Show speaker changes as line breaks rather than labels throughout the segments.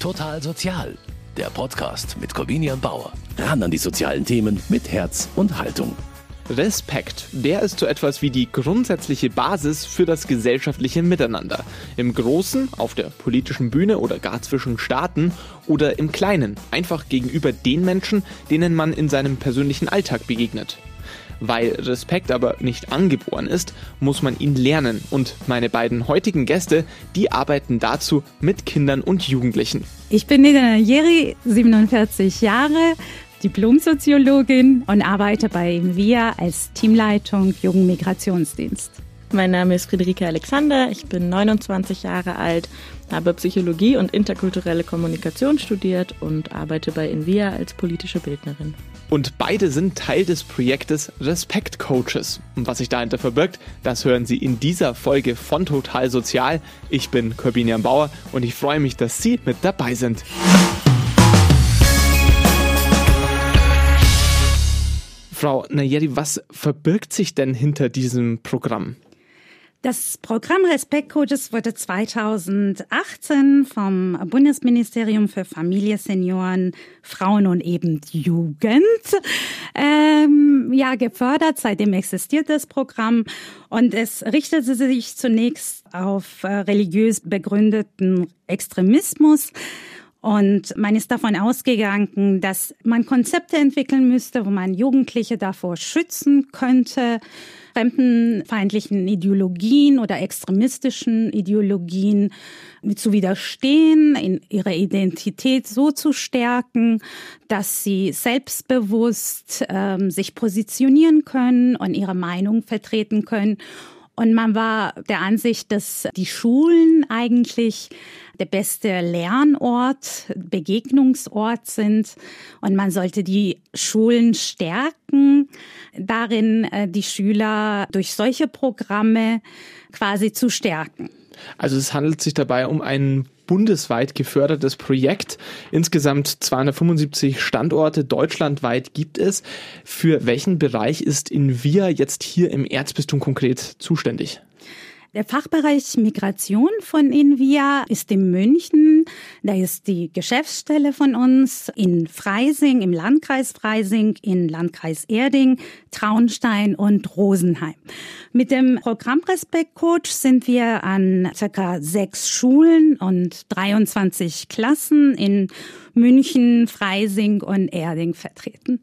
Total Sozial, der Podcast mit Corvinian Bauer. Ran an die sozialen Themen mit Herz und Haltung.
Respekt, der ist so etwas wie die grundsätzliche Basis für das gesellschaftliche Miteinander. Im Großen, auf der politischen Bühne oder gar zwischen Staaten oder im Kleinen, einfach gegenüber den Menschen, denen man in seinem persönlichen Alltag begegnet. Weil Respekt aber nicht angeboren ist, muss man ihn lernen und meine beiden heutigen Gäste, die arbeiten dazu mit Kindern und Jugendlichen.
Ich bin Nina Jeri, 47 Jahre, Diplomsoziologin und arbeite bei VIA als Teamleitung Jugendmigrationsdienst.
Mein Name ist Friederike Alexander, ich bin 29 Jahre alt, habe Psychologie und interkulturelle Kommunikation studiert und arbeite bei Invia als politische Bildnerin.
Und beide sind Teil des Projektes Respekt Coaches. Und was sich dahinter verbirgt, das hören Sie in dieser Folge von Total Sozial. Ich bin Corbinian Bauer und ich freue mich, dass Sie mit dabei sind. Frau Nayeri, was verbirgt sich denn hinter diesem Programm?
Das Programm Respekt Coaches wurde 2018 vom Bundesministerium für Familie, Senioren, Frauen und eben Jugend ähm, ja gefördert. Seitdem existiert das Programm und es richtete sich zunächst auf äh, religiös begründeten Extremismus. Und man ist davon ausgegangen, dass man Konzepte entwickeln müsste, wo man Jugendliche davor schützen könnte, fremdenfeindlichen Ideologien oder extremistischen Ideologien zu widerstehen, in ihre Identität so zu stärken, dass sie selbstbewusst ähm, sich positionieren können und ihre Meinung vertreten können. Und man war der Ansicht, dass die Schulen eigentlich der beste Lernort, Begegnungsort sind. Und man sollte die Schulen stärken, darin äh, die Schüler durch solche Programme quasi zu stärken.
Also es handelt sich dabei um ein bundesweit gefördertes Projekt. Insgesamt 275 Standorte deutschlandweit gibt es. Für welchen Bereich ist Invia jetzt hier im Erzbistum konkret zuständig?
Der Fachbereich Migration von Invia ist in München. Da ist die Geschäftsstelle von uns in Freising, im Landkreis Freising, in Landkreis Erding, Traunstein und Rosenheim. Mit dem Programm Respekt Coach sind wir an circa sechs Schulen und 23 Klassen in München, Freising und Erding vertreten.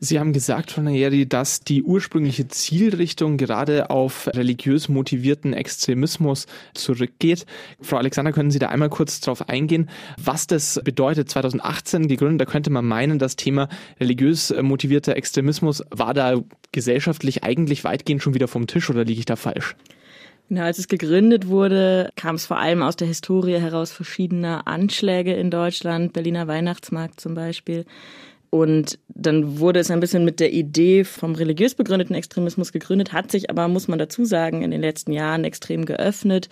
Sie haben gesagt, Frau Nayeri, dass die ursprüngliche Zielrichtung gerade auf religiös motivierten Extremismus zurückgeht. Frau Alexander, können Sie da einmal kurz darauf eingehen, was das bedeutet? 2018 gegründet, da könnte man meinen, das Thema religiös motivierter Extremismus war da gesellschaftlich eigentlich weitgehend schon wieder vom Tisch oder liege ich da falsch?
Ja, als es gegründet wurde, kam es vor allem aus der Historie heraus verschiedener Anschläge in Deutschland, Berliner Weihnachtsmarkt zum Beispiel. Und dann wurde es ein bisschen mit der Idee vom religiös begründeten Extremismus gegründet, hat sich aber, muss man dazu sagen, in den letzten Jahren extrem geöffnet.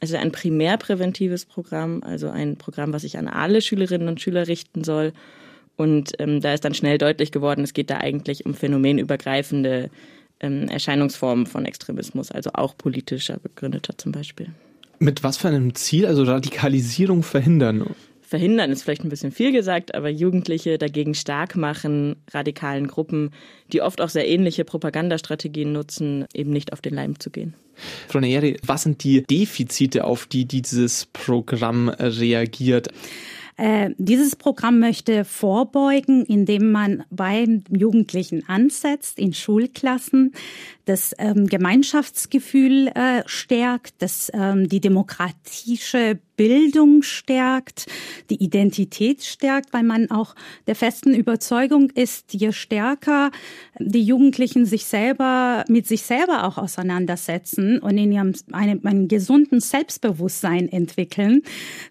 Also ein primärpräventives Programm, also ein Programm, was sich an alle Schülerinnen und Schüler richten soll. Und ähm, da ist dann schnell deutlich geworden, es geht da eigentlich um phänomenübergreifende ähm, Erscheinungsformen von Extremismus, also auch politischer begründeter zum Beispiel.
Mit was für einem Ziel, also Radikalisierung verhindern?
Verhindern ist vielleicht ein bisschen viel gesagt, aber Jugendliche dagegen stark machen, radikalen Gruppen, die oft auch sehr ähnliche Propagandastrategien nutzen, eben nicht auf den Leim zu gehen.
Frau Neyeri, was sind die Defizite, auf die dieses Programm reagiert?
Äh, dieses Programm möchte vorbeugen, indem man bei Jugendlichen ansetzt in Schulklassen, das ähm, Gemeinschaftsgefühl äh, stärkt, das ähm, die demokratische Bildung stärkt, die Identität stärkt, weil man auch der festen Überzeugung ist, je stärker die Jugendlichen sich selber mit sich selber auch auseinandersetzen und in ihrem einem, einem gesunden Selbstbewusstsein entwickeln,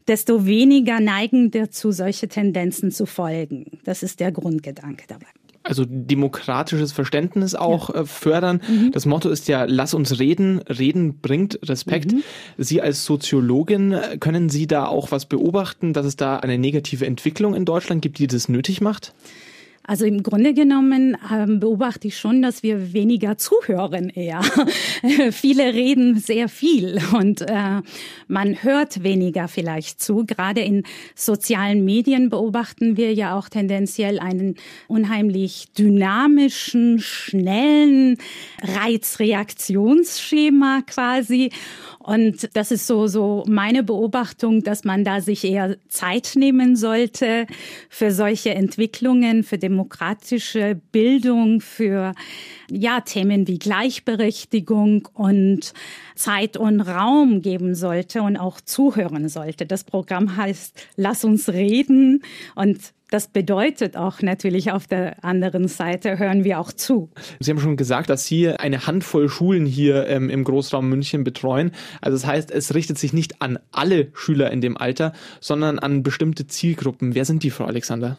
desto weniger neigen dazu, solche Tendenzen zu folgen. Das ist der Grundgedanke dabei
also demokratisches Verständnis auch ja. Äh, fördern. Mhm. Das Motto ist ja, lass uns reden, reden bringt Respekt. Mhm. Sie als Soziologin, äh, können Sie da auch was beobachten, dass es da eine negative Entwicklung in Deutschland gibt, die das nötig macht?
Also im Grunde genommen ähm, beobachte ich schon, dass wir weniger zuhören eher. Viele reden sehr viel und äh, man hört weniger vielleicht zu. Gerade in sozialen Medien beobachten wir ja auch tendenziell einen unheimlich dynamischen, schnellen Reizreaktionsschema quasi. Und das ist so, so meine Beobachtung, dass man da sich eher Zeit nehmen sollte für solche Entwicklungen, für demokratische Bildung, für, ja, Themen wie Gleichberechtigung und Zeit und Raum geben sollte und auch zuhören sollte. Das Programm heißt Lass uns reden und das bedeutet auch natürlich auf der anderen Seite hören wir auch zu.
Sie haben schon gesagt, dass Sie eine Handvoll Schulen hier ähm, im Großraum München betreuen. Also das heißt, es richtet sich nicht an alle Schüler in dem Alter, sondern an bestimmte Zielgruppen. Wer sind die, Frau Alexander?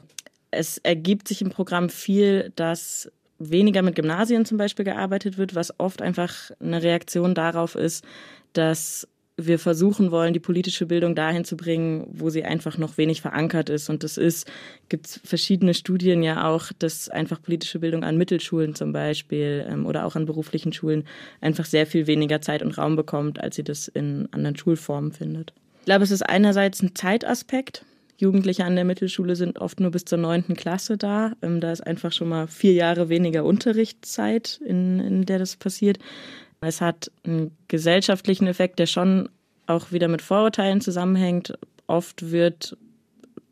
Es ergibt sich im Programm viel, dass weniger mit Gymnasien zum Beispiel gearbeitet wird, was oft einfach eine Reaktion darauf ist, dass wir versuchen wollen, die politische Bildung dahin zu bringen, wo sie einfach noch wenig verankert ist. Und das ist, gibt verschiedene Studien ja auch, dass einfach politische Bildung an Mittelschulen zum Beispiel ähm, oder auch an beruflichen Schulen einfach sehr viel weniger Zeit und Raum bekommt, als sie das in anderen Schulformen findet. Ich glaube, es ist einerseits ein Zeitaspekt. Jugendliche an der Mittelschule sind oft nur bis zur neunten Klasse da. Ähm, da ist einfach schon mal vier Jahre weniger Unterrichtszeit, in, in der das passiert. Es hat einen gesellschaftlichen Effekt, der schon auch wieder mit Vorurteilen zusammenhängt. Oft wird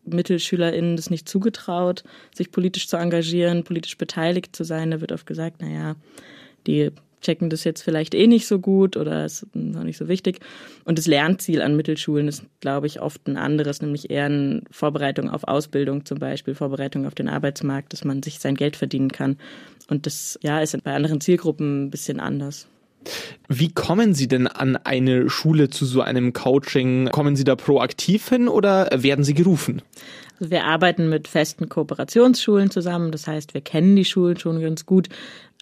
MittelschülerInnen das nicht zugetraut, sich politisch zu engagieren, politisch beteiligt zu sein. Da wird oft gesagt, naja, die checken das jetzt vielleicht eh nicht so gut oder ist noch nicht so wichtig. Und das Lernziel an Mittelschulen ist, glaube ich, oft ein anderes, nämlich eher eine Vorbereitung auf Ausbildung zum Beispiel, Vorbereitung auf den Arbeitsmarkt, dass man sich sein Geld verdienen kann. Und das ja, ist bei anderen Zielgruppen ein bisschen anders.
Wie kommen Sie denn an eine Schule zu so einem Coaching? Kommen Sie da proaktiv hin oder werden Sie gerufen?
Also wir arbeiten mit festen Kooperationsschulen zusammen. Das heißt, wir kennen die Schulen schon ganz gut.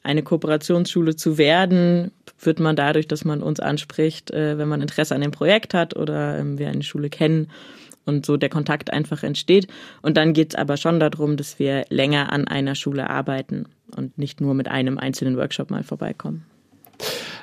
Eine Kooperationsschule zu werden, wird man dadurch, dass man uns anspricht, äh, wenn man Interesse an dem Projekt hat oder ähm, wir eine Schule kennen und so der Kontakt einfach entsteht. Und dann geht es aber schon darum, dass wir länger an einer Schule arbeiten und nicht nur mit einem einzelnen Workshop mal vorbeikommen.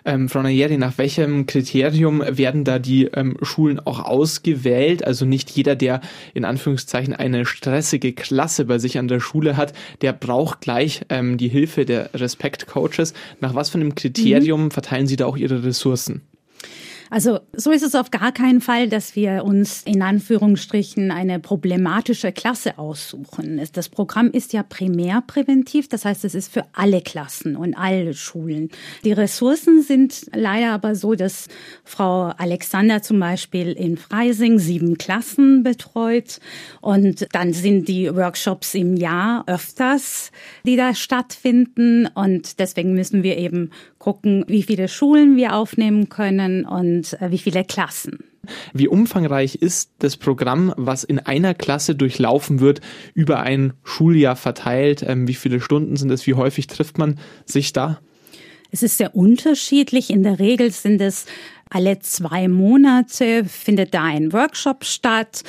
Ähm, Frau Nayeri, nach welchem Kriterium werden da die ähm, Schulen auch ausgewählt? Also nicht jeder, der in Anführungszeichen eine stressige Klasse bei sich an der Schule hat, der braucht gleich ähm, die Hilfe der Respekt-Coaches. Nach was für einem Kriterium mhm. verteilen Sie da auch Ihre Ressourcen?
Also so ist es auf gar keinen Fall, dass wir uns in Anführungsstrichen eine problematische Klasse aussuchen. Das Programm ist ja primärpräventiv, das heißt, es ist für alle Klassen und alle Schulen. Die Ressourcen sind leider aber so, dass Frau Alexander zum Beispiel in Freising sieben Klassen betreut und dann sind die Workshops im Jahr öfters, die da stattfinden und deswegen müssen wir eben gucken, wie viele Schulen wir aufnehmen können und äh, wie viele Klassen.
Wie umfangreich ist das Programm, was in einer Klasse durchlaufen wird, über ein Schuljahr verteilt? Ähm, wie viele Stunden sind es? Wie häufig trifft man sich da?
Es ist sehr unterschiedlich. In der Regel sind es alle zwei Monate findet da ein Workshop statt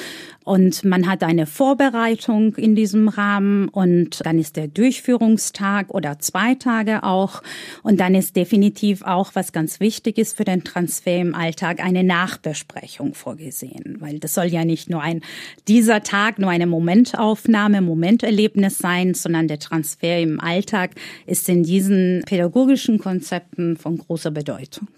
und man hat eine Vorbereitung in diesem Rahmen und dann ist der Durchführungstag oder zwei Tage auch. Und dann ist definitiv auch, was ganz wichtig ist für den Transfer im Alltag, eine Nachbesprechung vorgesehen. Weil das soll ja nicht nur ein, dieser Tag nur eine Momentaufnahme, Momenterlebnis sein, sondern der Transfer im Alltag ist in diesen pädagogischen Konzepten von großer Bedeutung.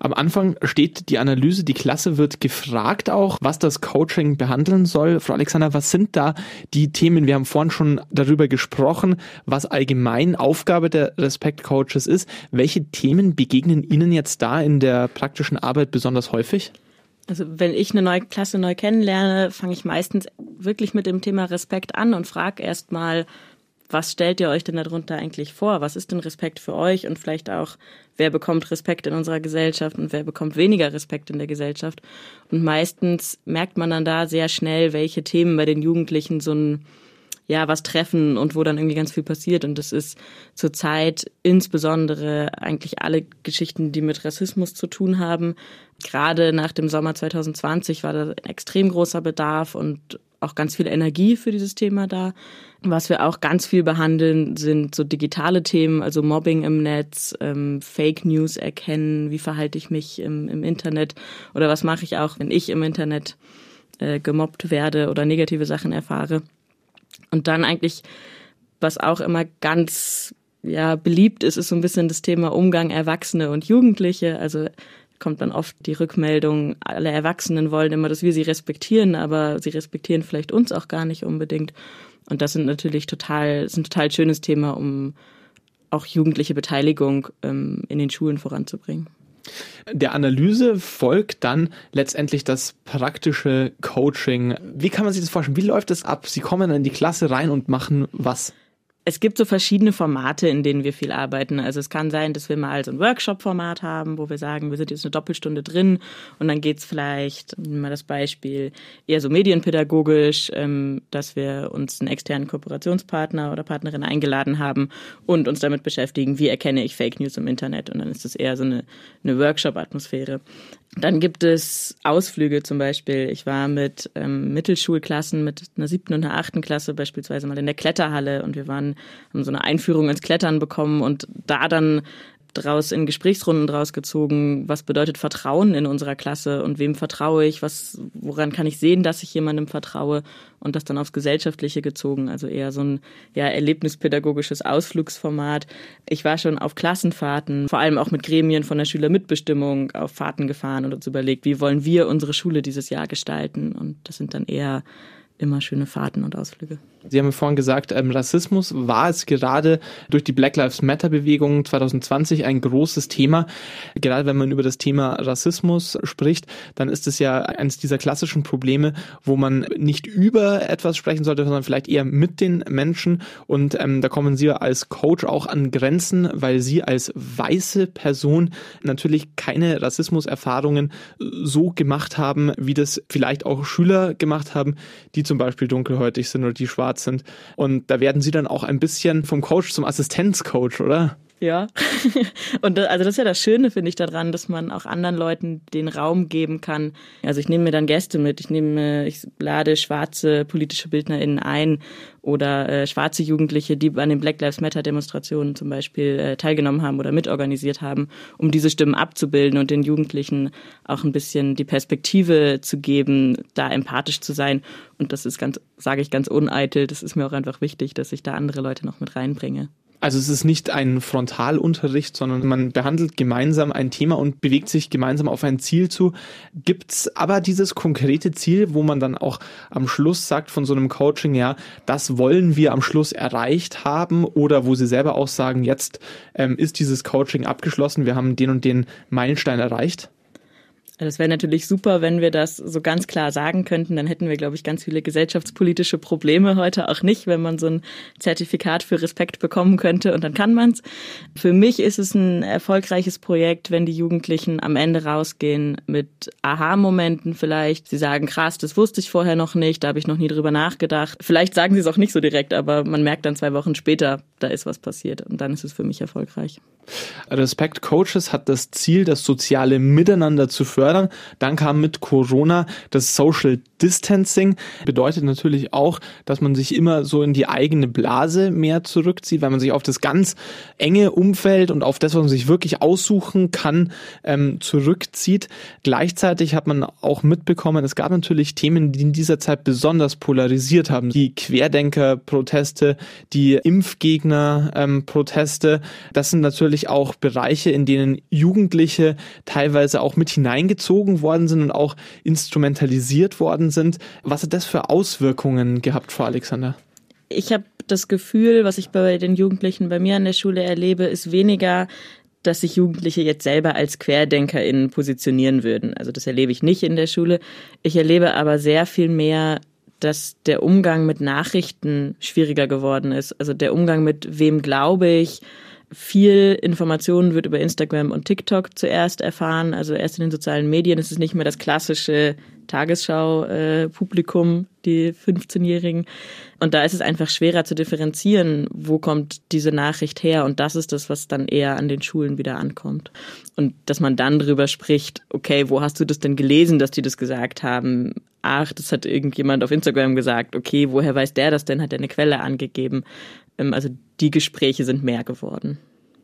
Am Anfang steht die Analyse, die Klasse wird gefragt auch, was das Coaching behandeln soll. Frau Alexander, was sind da die Themen? Wir haben vorhin schon darüber gesprochen, was allgemein Aufgabe der Respekt Coaches ist. Welche Themen begegnen Ihnen jetzt da in der praktischen Arbeit besonders häufig?
Also wenn ich eine neue Klasse neu kennenlerne, fange ich meistens wirklich mit dem Thema Respekt an und frage erst mal, was stellt ihr euch denn darunter eigentlich vor? Was ist denn Respekt für euch? Und vielleicht auch, wer bekommt Respekt in unserer Gesellschaft und wer bekommt weniger Respekt in der Gesellschaft? Und meistens merkt man dann da sehr schnell, welche Themen bei den Jugendlichen so ein, ja, was treffen und wo dann irgendwie ganz viel passiert. Und das ist zurzeit insbesondere eigentlich alle Geschichten, die mit Rassismus zu tun haben. Gerade nach dem Sommer 2020 war da ein extrem großer Bedarf und auch ganz viel Energie für dieses Thema da. Was wir auch ganz viel behandeln, sind so digitale Themen, also Mobbing im Netz, ähm, Fake News erkennen, wie verhalte ich mich im, im Internet oder was mache ich auch, wenn ich im Internet äh, gemobbt werde oder negative Sachen erfahre. Und dann eigentlich, was auch immer ganz ja beliebt ist, ist so ein bisschen das Thema Umgang Erwachsene und Jugendliche. Also kommt dann oft die Rückmeldung, alle Erwachsenen wollen immer, dass wir sie respektieren, aber sie respektieren vielleicht uns auch gar nicht unbedingt. Und das sind natürlich total, ist ein total schönes Thema, um auch jugendliche Beteiligung ähm, in den Schulen voranzubringen.
Der Analyse folgt dann letztendlich das praktische Coaching. Wie kann man sich das vorstellen? Wie läuft das ab? Sie kommen in die Klasse rein und machen was?
Es gibt so verschiedene Formate, in denen wir viel arbeiten. Also es kann sein, dass wir mal so ein Workshop-Format haben, wo wir sagen, wir sind jetzt eine Doppelstunde drin und dann geht's vielleicht, nehmen wir das Beispiel, eher so medienpädagogisch, ähm, dass wir uns einen externen Kooperationspartner oder Partnerin eingeladen haben und uns damit beschäftigen, wie erkenne ich Fake News im Internet. Und dann ist es eher so eine, eine Workshop-Atmosphäre. Dann gibt es Ausflüge zum Beispiel. Ich war mit ähm, Mittelschulklassen, mit einer siebten und einer achten Klasse beispielsweise mal in der Kletterhalle und wir waren, haben so eine Einführung ins Klettern bekommen und da dann draus in Gesprächsrunden draus gezogen, was bedeutet Vertrauen in unserer Klasse und wem vertraue ich, was, woran kann ich sehen, dass ich jemandem vertraue und das dann aufs Gesellschaftliche gezogen, also eher so ein ja, erlebnispädagogisches Ausflugsformat. Ich war schon auf Klassenfahrten, vor allem auch mit Gremien von der Schülermitbestimmung auf Fahrten gefahren und uns überlegt, wie wollen wir unsere Schule dieses Jahr gestalten und das sind dann eher immer schöne Fahrten und Ausflüge.
Sie haben vorhin gesagt, ähm, Rassismus war es gerade durch die Black Lives Matter Bewegung 2020 ein großes Thema. Gerade wenn man über das Thema Rassismus spricht, dann ist es ja eines dieser klassischen Probleme, wo man nicht über etwas sprechen sollte, sondern vielleicht eher mit den Menschen. Und ähm, da kommen Sie als Coach auch an Grenzen, weil Sie als weiße Person natürlich keine Rassismuserfahrungen so gemacht haben, wie das vielleicht auch Schüler gemacht haben, die zum Beispiel dunkelhäutig sind oder die schwarz sind. Und da werden sie dann auch ein bisschen vom Coach zum Assistenzcoach, oder?
Ja. Und das, also das ist ja das Schöne, finde ich, daran, dass man auch anderen Leuten den Raum geben kann. Also ich nehme mir dann Gäste mit, ich nehme, ich lade schwarze politische BildnerInnen ein oder äh, schwarze Jugendliche, die an den Black Lives Matter Demonstrationen zum Beispiel äh, teilgenommen haben oder mitorganisiert haben, um diese Stimmen abzubilden und den Jugendlichen auch ein bisschen die Perspektive zu geben, da empathisch zu sein. Und das ist ganz, sage ich ganz uneitel, das ist mir auch einfach wichtig, dass ich da andere Leute noch mit reinbringe.
Also es ist nicht ein Frontalunterricht, sondern man behandelt gemeinsam ein Thema und bewegt sich gemeinsam auf ein Ziel zu. Gibt's aber dieses konkrete Ziel, wo man dann auch am Schluss sagt von so einem Coaching, ja, das wollen wir am Schluss erreicht haben oder wo Sie selber auch sagen, jetzt ähm, ist dieses Coaching abgeschlossen, wir haben den und den Meilenstein erreicht?
Das wäre natürlich super, wenn wir das so ganz klar sagen könnten. Dann hätten wir, glaube ich, ganz viele gesellschaftspolitische Probleme heute auch nicht, wenn man so ein Zertifikat für Respekt bekommen könnte und dann kann man's. Für mich ist es ein erfolgreiches Projekt, wenn die Jugendlichen am Ende rausgehen mit Aha-Momenten vielleicht. Sie sagen, krass, das wusste ich vorher noch nicht, da habe ich noch nie drüber nachgedacht. Vielleicht sagen sie es auch nicht so direkt, aber man merkt dann zwei Wochen später, da ist was passiert und dann ist es für mich erfolgreich.
Respect Coaches hat das Ziel, das soziale Miteinander zu fördern. Dann kam mit Corona das Social Distancing. Bedeutet natürlich auch, dass man sich immer so in die eigene Blase mehr zurückzieht, weil man sich auf das ganz enge Umfeld und auf das, was man sich wirklich aussuchen kann, ähm, zurückzieht. Gleichzeitig hat man auch mitbekommen, es gab natürlich Themen, die in dieser Zeit besonders polarisiert haben. Die Querdenker-Proteste, die Impfgegner-Proteste. Ähm, das sind natürlich auch Bereiche, in denen Jugendliche teilweise auch mit hineingezogen worden sind und auch instrumentalisiert worden sind. Was hat das für Auswirkungen gehabt, Frau Alexander?
Ich habe das Gefühl, was ich bei den Jugendlichen bei mir an der Schule erlebe, ist weniger dass sich Jugendliche jetzt selber als QuerdenkerInnen positionieren würden. Also das erlebe ich nicht in der Schule. Ich erlebe aber sehr viel mehr, dass der Umgang mit Nachrichten schwieriger geworden ist. Also der Umgang mit wem glaube ich, viel Informationen wird über Instagram und TikTok zuerst erfahren, also erst in den sozialen Medien. Es ist nicht mehr das klassische Tagesschau-Publikum, die 15-Jährigen. Und da ist es einfach schwerer zu differenzieren, wo kommt diese Nachricht her. Und das ist das, was dann eher an den Schulen wieder ankommt. Und dass man dann drüber spricht, okay, wo hast du das denn gelesen, dass die das gesagt haben? ach, das hat irgendjemand auf Instagram gesagt, okay, woher weiß der das denn? Hat er eine Quelle angegeben? Ähm, also die Gespräche sind mehr geworden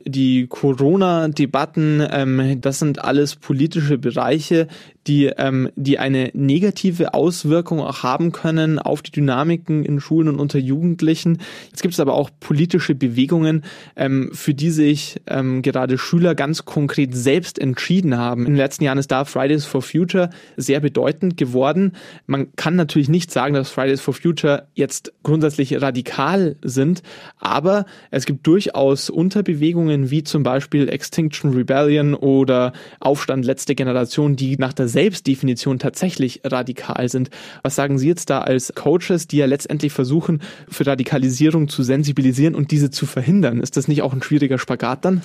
die Corona-Debatten, ähm, das sind alles politische Bereiche, die, ähm, die eine negative Auswirkung auch haben können auf die Dynamiken in Schulen und unter Jugendlichen. Jetzt gibt es aber auch politische Bewegungen, ähm, für die sich ähm, gerade Schüler ganz konkret selbst entschieden haben. In den letzten Jahren ist da Fridays for Future sehr bedeutend geworden. Man kann natürlich nicht sagen, dass Fridays for Future jetzt grundsätzlich radikal sind, aber es gibt durchaus Unterbewegungen wie zum Beispiel Extinction Rebellion oder Aufstand letzte Generation, die nach der Selbstdefinition tatsächlich radikal sind. Was sagen Sie jetzt da als Coaches, die ja letztendlich versuchen, für Radikalisierung zu sensibilisieren und diese zu verhindern? Ist das nicht auch ein schwieriger Spagat dann?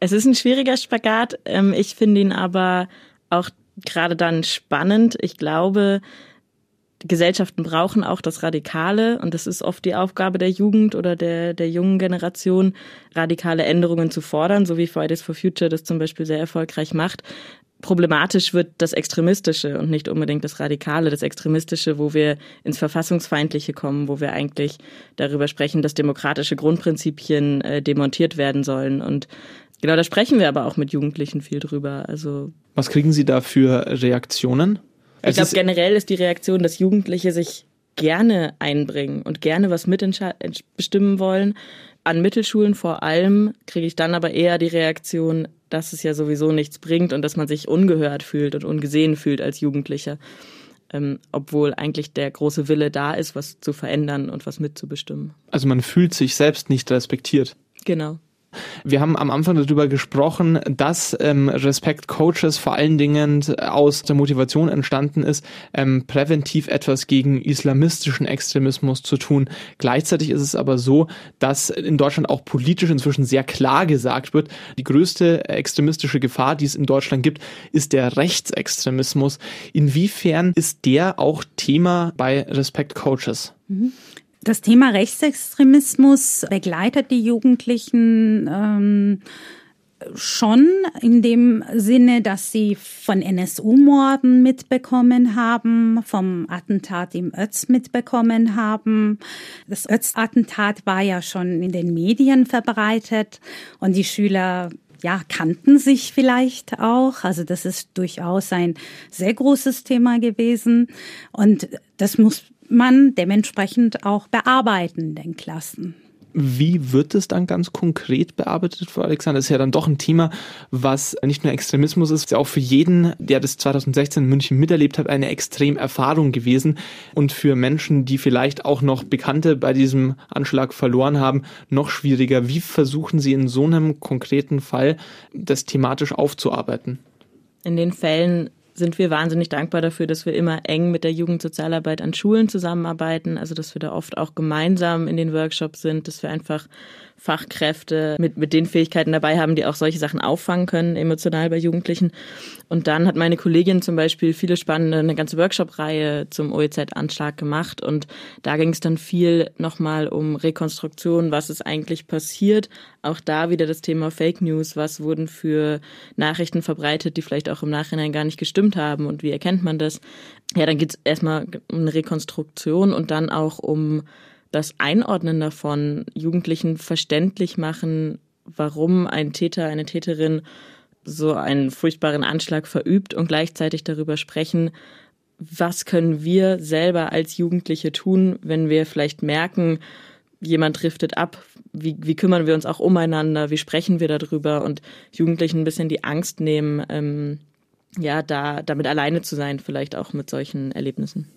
Es ist ein schwieriger Spagat. Ähm, ich finde ihn aber auch gerade dann spannend. Ich glaube, Gesellschaften brauchen auch das Radikale und das ist oft die Aufgabe der Jugend oder der, der jungen Generation, radikale Änderungen zu fordern, so wie Fridays for Future das zum Beispiel sehr erfolgreich macht problematisch wird das Extremistische und nicht unbedingt das Radikale, das Extremistische, wo wir ins Verfassungsfeindliche kommen, wo wir eigentlich darüber sprechen, dass demokratische Grundprinzipien äh, demontiert werden sollen. Und genau da sprechen wir aber auch mit Jugendlichen viel drüber. Also
Was kriegen Sie da für Reaktionen?
Ich glaube, generell ist die Reaktion, dass Jugendliche sich gerne einbringen und gerne was mitbestimmen wollen. An Mittelschulen vor allem kriege ich dann aber eher die Reaktion, dass es ja sowieso nichts bringt und dass man sich ungehört fühlt und ungesehen fühlt als Jugendlicher. Ähm, obwohl eigentlich der große Wille da ist, was zu verändern und was mitzubestimmen.
Also man fühlt sich selbst nicht respektiert.
Genau.
Wir haben am Anfang darüber gesprochen, dass ähm, Respect Coaches vor allen Dingen aus der Motivation entstanden ist, ähm, präventiv etwas gegen islamistischen Extremismus zu tun. Gleichzeitig ist es aber so, dass in Deutschland auch politisch inzwischen sehr klar gesagt wird, die größte extremistische Gefahr, die es in Deutschland gibt, ist der Rechtsextremismus. Inwiefern ist der auch Thema bei Respect Coaches?
Mhm. Das Thema Rechtsextremismus begleitet die Jugendlichen ähm, schon in dem Sinne, dass sie von NSU-Morden mitbekommen haben, vom Attentat im Ötz mitbekommen haben. Das Ötz-Attentat war ja schon in den Medien verbreitet und die Schüler ja, kannten sich vielleicht auch. Also das ist durchaus ein sehr großes Thema gewesen. Und das muss man dementsprechend auch bearbeiten in den Klassen.
Wie wird es dann ganz konkret bearbeitet, Frau Alexander? Das ist ja dann doch ein Thema, was nicht nur Extremismus ist, ist ja auch für jeden, der das 2016 in München miterlebt hat, eine extrem Erfahrung gewesen. Und für Menschen, die vielleicht auch noch Bekannte bei diesem Anschlag verloren haben, noch schwieriger. Wie versuchen Sie in so einem konkreten Fall das thematisch aufzuarbeiten?
In den Fällen sind wir wahnsinnig dankbar dafür, dass wir immer eng mit der Jugendsozialarbeit an Schulen zusammenarbeiten, also dass wir da oft auch gemeinsam in den Workshops sind, dass wir einfach Fachkräfte mit, mit den Fähigkeiten dabei haben, die auch solche Sachen auffangen können, emotional bei Jugendlichen. Und dann hat meine Kollegin zum Beispiel viele spannende, eine ganze Workshop-Reihe zum OEZ-Anschlag gemacht. Und da ging es dann viel nochmal um Rekonstruktion, was ist eigentlich passiert. Auch da wieder das Thema Fake News, was wurden für Nachrichten verbreitet, die vielleicht auch im Nachhinein gar nicht gestimmt haben und wie erkennt man das? Ja, dann geht es erstmal um eine Rekonstruktion und dann auch um das Einordnen davon Jugendlichen verständlich machen, warum ein Täter, eine Täterin so einen furchtbaren Anschlag verübt und gleichzeitig darüber sprechen, was können wir selber als Jugendliche tun, wenn wir vielleicht merken, jemand driftet ab, wie, wie kümmern wir uns auch umeinander, wie sprechen wir darüber und Jugendlichen ein bisschen die Angst nehmen, ähm, ja, da damit alleine zu sein, vielleicht auch mit solchen Erlebnissen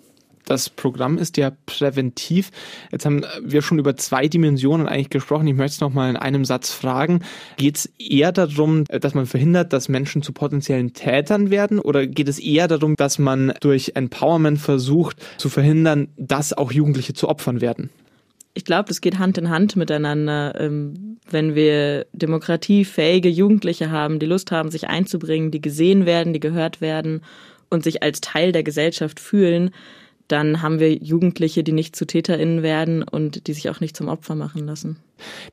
das Programm ist ja präventiv. Jetzt haben wir schon über zwei Dimensionen eigentlich gesprochen. Ich möchte es nochmal in einem Satz fragen. Geht es eher darum, dass man verhindert, dass Menschen zu potenziellen Tätern werden? Oder geht es eher darum, dass man durch Empowerment versucht zu verhindern, dass auch Jugendliche zu Opfern werden?
Ich glaube, das geht Hand in Hand miteinander. Ähm, wenn wir demokratiefähige Jugendliche haben, die Lust haben, sich einzubringen, die gesehen werden, die gehört werden und sich als Teil der Gesellschaft fühlen, dann haben wir Jugendliche, die nicht zu TäterInnen werden und die sich auch nicht zum Opfer machen lassen.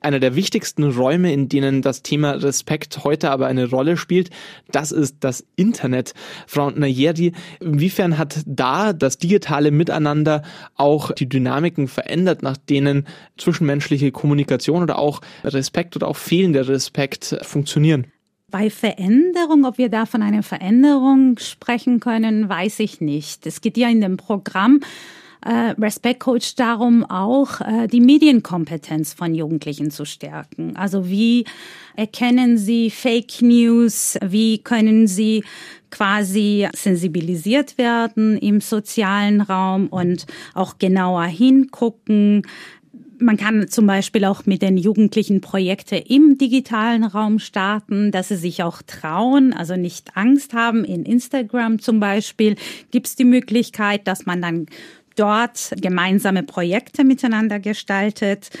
Einer der wichtigsten Räume, in denen das Thema Respekt heute aber eine Rolle spielt, das ist das Internet. Frau Nayeri, inwiefern hat da das digitale Miteinander auch die Dynamiken verändert, nach denen zwischenmenschliche Kommunikation oder auch Respekt oder auch fehlender Respekt funktionieren?
Bei Veränderung, ob wir da von einer Veränderung sprechen können, weiß ich nicht. Es geht ja in dem Programm äh, Respect Coach darum, auch äh, die Medienkompetenz von Jugendlichen zu stärken. Also wie erkennen sie Fake News? Wie können sie quasi sensibilisiert werden im sozialen Raum und auch genauer hingucken? Man kann zum Beispiel auch mit den Jugendlichen Projekte im digitalen Raum starten, dass sie sich auch trauen, also nicht Angst haben. In Instagram zum Beispiel gibt es die Möglichkeit, dass man dann dort gemeinsame Projekte miteinander gestaltet.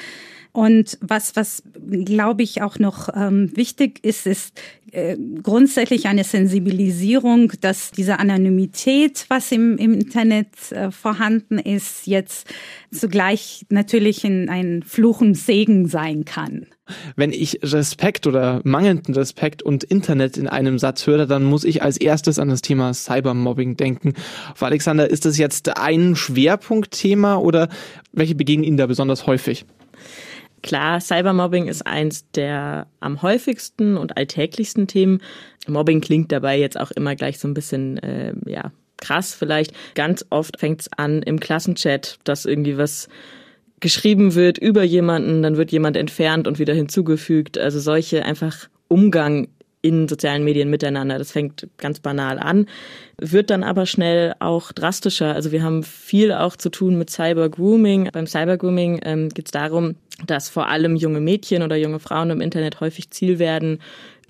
Und was, was glaube ich auch noch ähm, wichtig ist, ist äh, grundsätzlich eine Sensibilisierung, dass diese Anonymität, was im, im Internet äh, vorhanden ist, jetzt zugleich natürlich in ein Fluch und Segen sein kann.
Wenn ich Respekt oder mangelnden Respekt und Internet in einem Satz höre, dann muss ich als erstes an das Thema Cybermobbing denken. Frau Alexander, ist das jetzt ein Schwerpunktthema oder welche begegnen Ihnen da besonders häufig?
Klar, Cybermobbing ist eins der am häufigsten und alltäglichsten Themen. Mobbing klingt dabei jetzt auch immer gleich so ein bisschen, äh, ja, krass vielleicht. Ganz oft fängt es an im Klassenchat, dass irgendwie was geschrieben wird über jemanden, dann wird jemand entfernt und wieder hinzugefügt. Also solche einfach Umgang in sozialen Medien miteinander. Das fängt ganz banal an, wird dann aber schnell auch drastischer. Also wir haben viel auch zu tun mit Cybergrooming. Beim Cybergrooming ähm, geht es darum, dass vor allem junge Mädchen oder junge Frauen im Internet häufig Ziel werden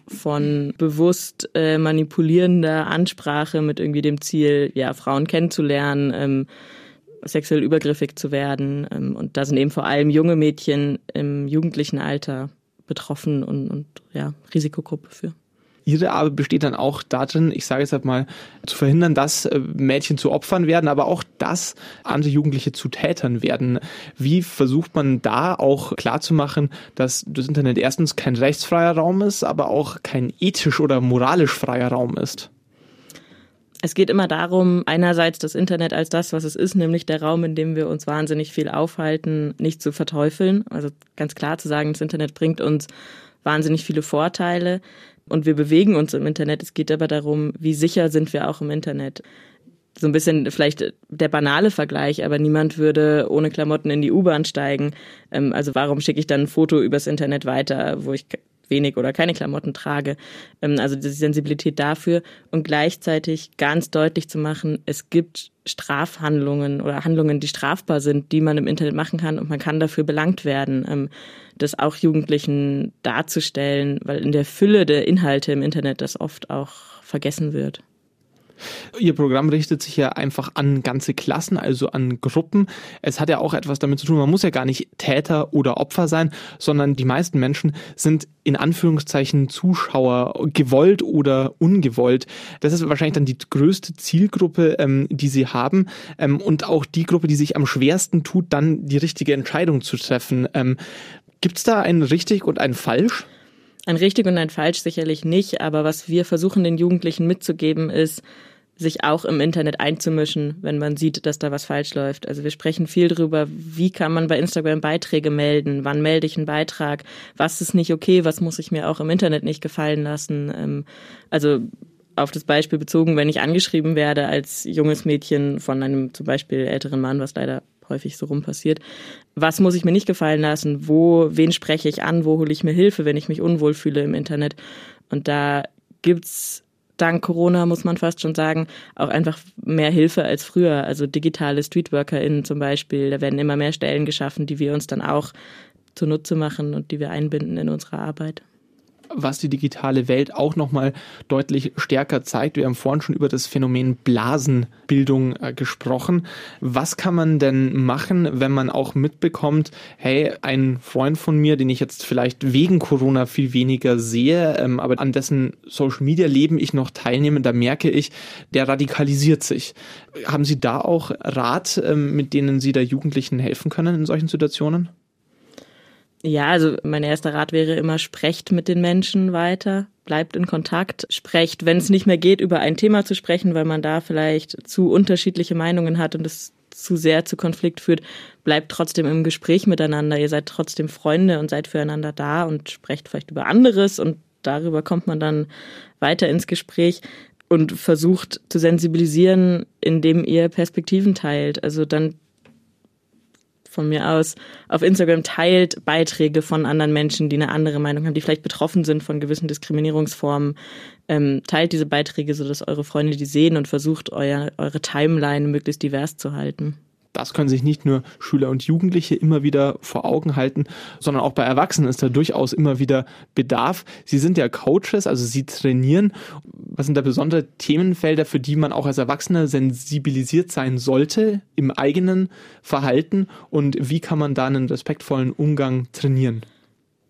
von bewusst äh, manipulierender Ansprache mit irgendwie dem Ziel, ja, Frauen kennenzulernen, ähm, sexuell übergriffig zu werden. Ähm, und da sind eben vor allem junge Mädchen im jugendlichen Alter betroffen und, und ja, Risikogruppe für.
Ihre Arbeit besteht dann auch darin, ich sage jetzt halt mal, zu verhindern, dass äh, Mädchen zu Opfern werden, aber auch, dass andere Jugendliche zu Tätern werden. Wie versucht man da auch klarzumachen, dass das Internet erstens kein rechtsfreier Raum ist, aber auch kein ethisch oder moralisch freier Raum ist?
Es geht immer darum, einerseits das Internet als das, was es ist, nämlich der Raum, in dem wir uns wahnsinnig viel aufhalten, nicht zu verteufeln. Also ganz klar zu sagen, das Internet bringt uns wahnsinnig viele Vorteile und wir bewegen uns im Internet. Es geht aber darum, wie sicher sind wir auch im Internet. So ein bisschen vielleicht der banale Vergleich, aber niemand würde ohne Klamotten in die U-Bahn steigen. Ähm, also warum schicke ich dann ein Foto übers Internet weiter, wo ich wenig oder keine Klamotten trage. Ähm, also die Sensibilität dafür und gleichzeitig ganz deutlich zu machen, es gibt Strafhandlungen oder Handlungen, die strafbar sind, die man im Internet machen kann und man kann dafür belangt werden. Ähm, das auch Jugendlichen darzustellen, weil in der Fülle der Inhalte im Internet das oft auch vergessen wird.
Ihr Programm richtet sich ja einfach an ganze Klassen, also an Gruppen. Es hat ja auch etwas damit zu tun, man muss ja gar nicht Täter oder Opfer sein, sondern die meisten Menschen sind in Anführungszeichen Zuschauer, gewollt oder ungewollt. Das ist wahrscheinlich dann die größte Zielgruppe, ähm, die sie haben ähm, und auch die Gruppe, die sich am schwersten tut, dann die richtige Entscheidung zu treffen. Ähm, Gibt es da ein richtig und ein falsch?
Ein richtig und ein falsch sicherlich nicht, aber was wir versuchen den Jugendlichen mitzugeben ist, sich auch im Internet einzumischen, wenn man sieht, dass da was falsch läuft. Also wir sprechen viel darüber, wie kann man bei Instagram Beiträge melden, wann melde ich einen Beitrag, was ist nicht okay, was muss ich mir auch im Internet nicht gefallen lassen. Ähm, also auf das Beispiel bezogen, wenn ich angeschrieben werde als junges Mädchen von einem zum Beispiel älteren Mann, was leider häufig so rum passiert. Was muss ich mir nicht gefallen lassen? Wo, wen spreche ich an? Wo hole ich mir Hilfe, wenn ich mich unwohl fühle im Internet? Und da gibt's dank Corona, muss man fast schon sagen, auch einfach mehr Hilfe als früher. Also digitale StreetworkerInnen zum Beispiel, da werden immer mehr Stellen geschaffen, die wir uns dann auch zunutze machen und die wir einbinden in unsere Arbeit.
Was die digitale Welt auch nochmal deutlich stärker zeigt. Wir haben vorhin schon über das Phänomen Blasenbildung äh, gesprochen. Was kann man denn machen, wenn man auch mitbekommt, hey, ein Freund von mir, den ich jetzt vielleicht wegen Corona viel weniger sehe, ähm, aber an dessen Social Media Leben ich noch teilnehme, da merke ich, der radikalisiert sich. Haben Sie da auch Rat, ähm, mit denen Sie da Jugendlichen helfen können in solchen Situationen?
Ja, also mein erster Rat wäre immer, sprecht mit den Menschen weiter, bleibt in Kontakt, sprecht, wenn es nicht mehr geht, über ein Thema zu sprechen, weil man da vielleicht zu unterschiedliche Meinungen hat und es zu sehr zu Konflikt führt, bleibt trotzdem im Gespräch miteinander. Ihr seid trotzdem Freunde und seid füreinander da und sprecht vielleicht über anderes und darüber kommt man dann weiter ins Gespräch und versucht zu sensibilisieren, indem ihr Perspektiven teilt. Also dann von mir aus auf Instagram teilt Beiträge von anderen Menschen, die eine andere Meinung haben, die vielleicht betroffen sind von gewissen Diskriminierungsformen. Ähm, teilt diese Beiträge, sodass eure Freunde die sehen und versucht, euer, eure Timeline möglichst divers zu halten
das können sich nicht nur Schüler und Jugendliche immer wieder vor Augen halten, sondern auch bei Erwachsenen ist da durchaus immer wieder Bedarf. Sie sind ja Coaches, also sie trainieren. Was sind da besondere Themenfelder, für die man auch als Erwachsener sensibilisiert sein sollte im eigenen Verhalten und wie kann man da einen respektvollen Umgang trainieren?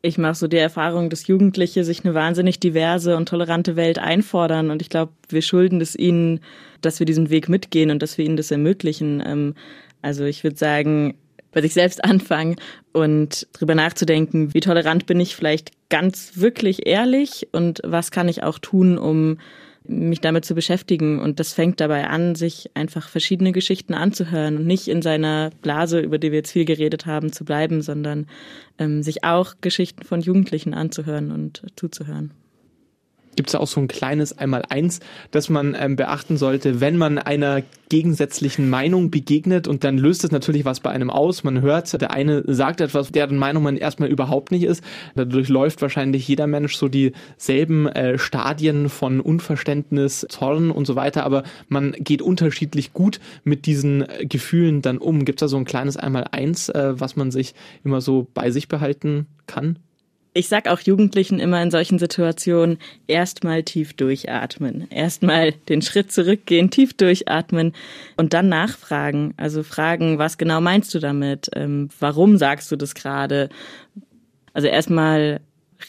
ich mache so die Erfahrung, dass Jugendliche sich eine wahnsinnig diverse und tolerante Welt einfordern. Und ich glaube, wir schulden es ihnen, dass wir diesen Weg mitgehen und dass wir ihnen das ermöglichen. Also ich würde sagen, bei sich selbst anfangen und drüber nachzudenken, wie tolerant bin ich vielleicht ganz wirklich ehrlich und was kann ich auch tun, um mich damit zu beschäftigen. Und das fängt dabei an, sich einfach verschiedene Geschichten anzuhören und nicht in seiner Blase, über die wir jetzt viel geredet haben, zu bleiben, sondern ähm, sich auch Geschichten von Jugendlichen anzuhören und zuzuhören
gibt es auch so ein kleines Einmaleins, das man ähm, beachten sollte, wenn man einer gegensätzlichen Meinung begegnet und dann löst es natürlich was bei einem aus. Man hört, der eine sagt etwas, deren Meinung man erstmal überhaupt nicht ist. Dadurch läuft wahrscheinlich jeder Mensch so dieselben äh, Stadien von Unverständnis, Zorn und so weiter, aber man geht unterschiedlich gut mit diesen äh, Gefühlen dann um. Gibt es da so ein kleines Einmaleins, äh, was man sich immer so bei sich behalten kann?
Ich sag auch Jugendlichen immer in solchen Situationen, erstmal tief durchatmen. Erstmal den Schritt zurückgehen, tief durchatmen und dann nachfragen. Also fragen, was genau meinst du damit? Ähm, warum sagst du das gerade? Also erstmal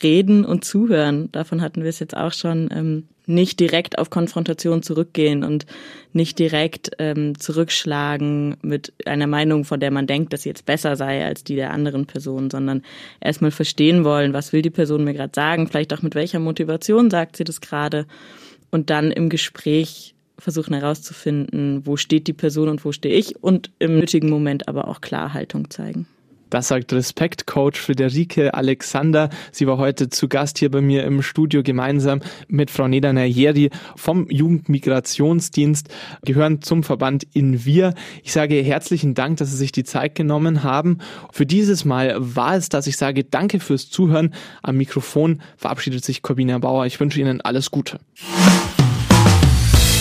reden und zuhören. Davon hatten wir es jetzt auch schon. Nicht direkt auf Konfrontation zurückgehen und nicht direkt ähm, zurückschlagen mit einer Meinung, von der man denkt, dass sie jetzt besser sei als die der anderen Person, sondern erstmal verstehen wollen, was will die Person mir gerade sagen, vielleicht auch mit welcher Motivation sagt sie das gerade und dann im Gespräch versuchen herauszufinden, wo steht die Person und wo stehe ich und im nötigen Moment aber auch Klarhaltung zeigen.
Das sagt Respekt-Coach Friederike Alexander. Sie war heute zu Gast hier bei mir im Studio gemeinsam mit Frau Neda Najeri vom Jugendmigrationsdienst, gehören zum Verband in Wir. Ich sage herzlichen Dank, dass Sie sich die Zeit genommen haben. Für dieses Mal war es das. Ich sage danke fürs Zuhören. Am Mikrofon verabschiedet sich Corbina Bauer. Ich wünsche Ihnen alles Gute.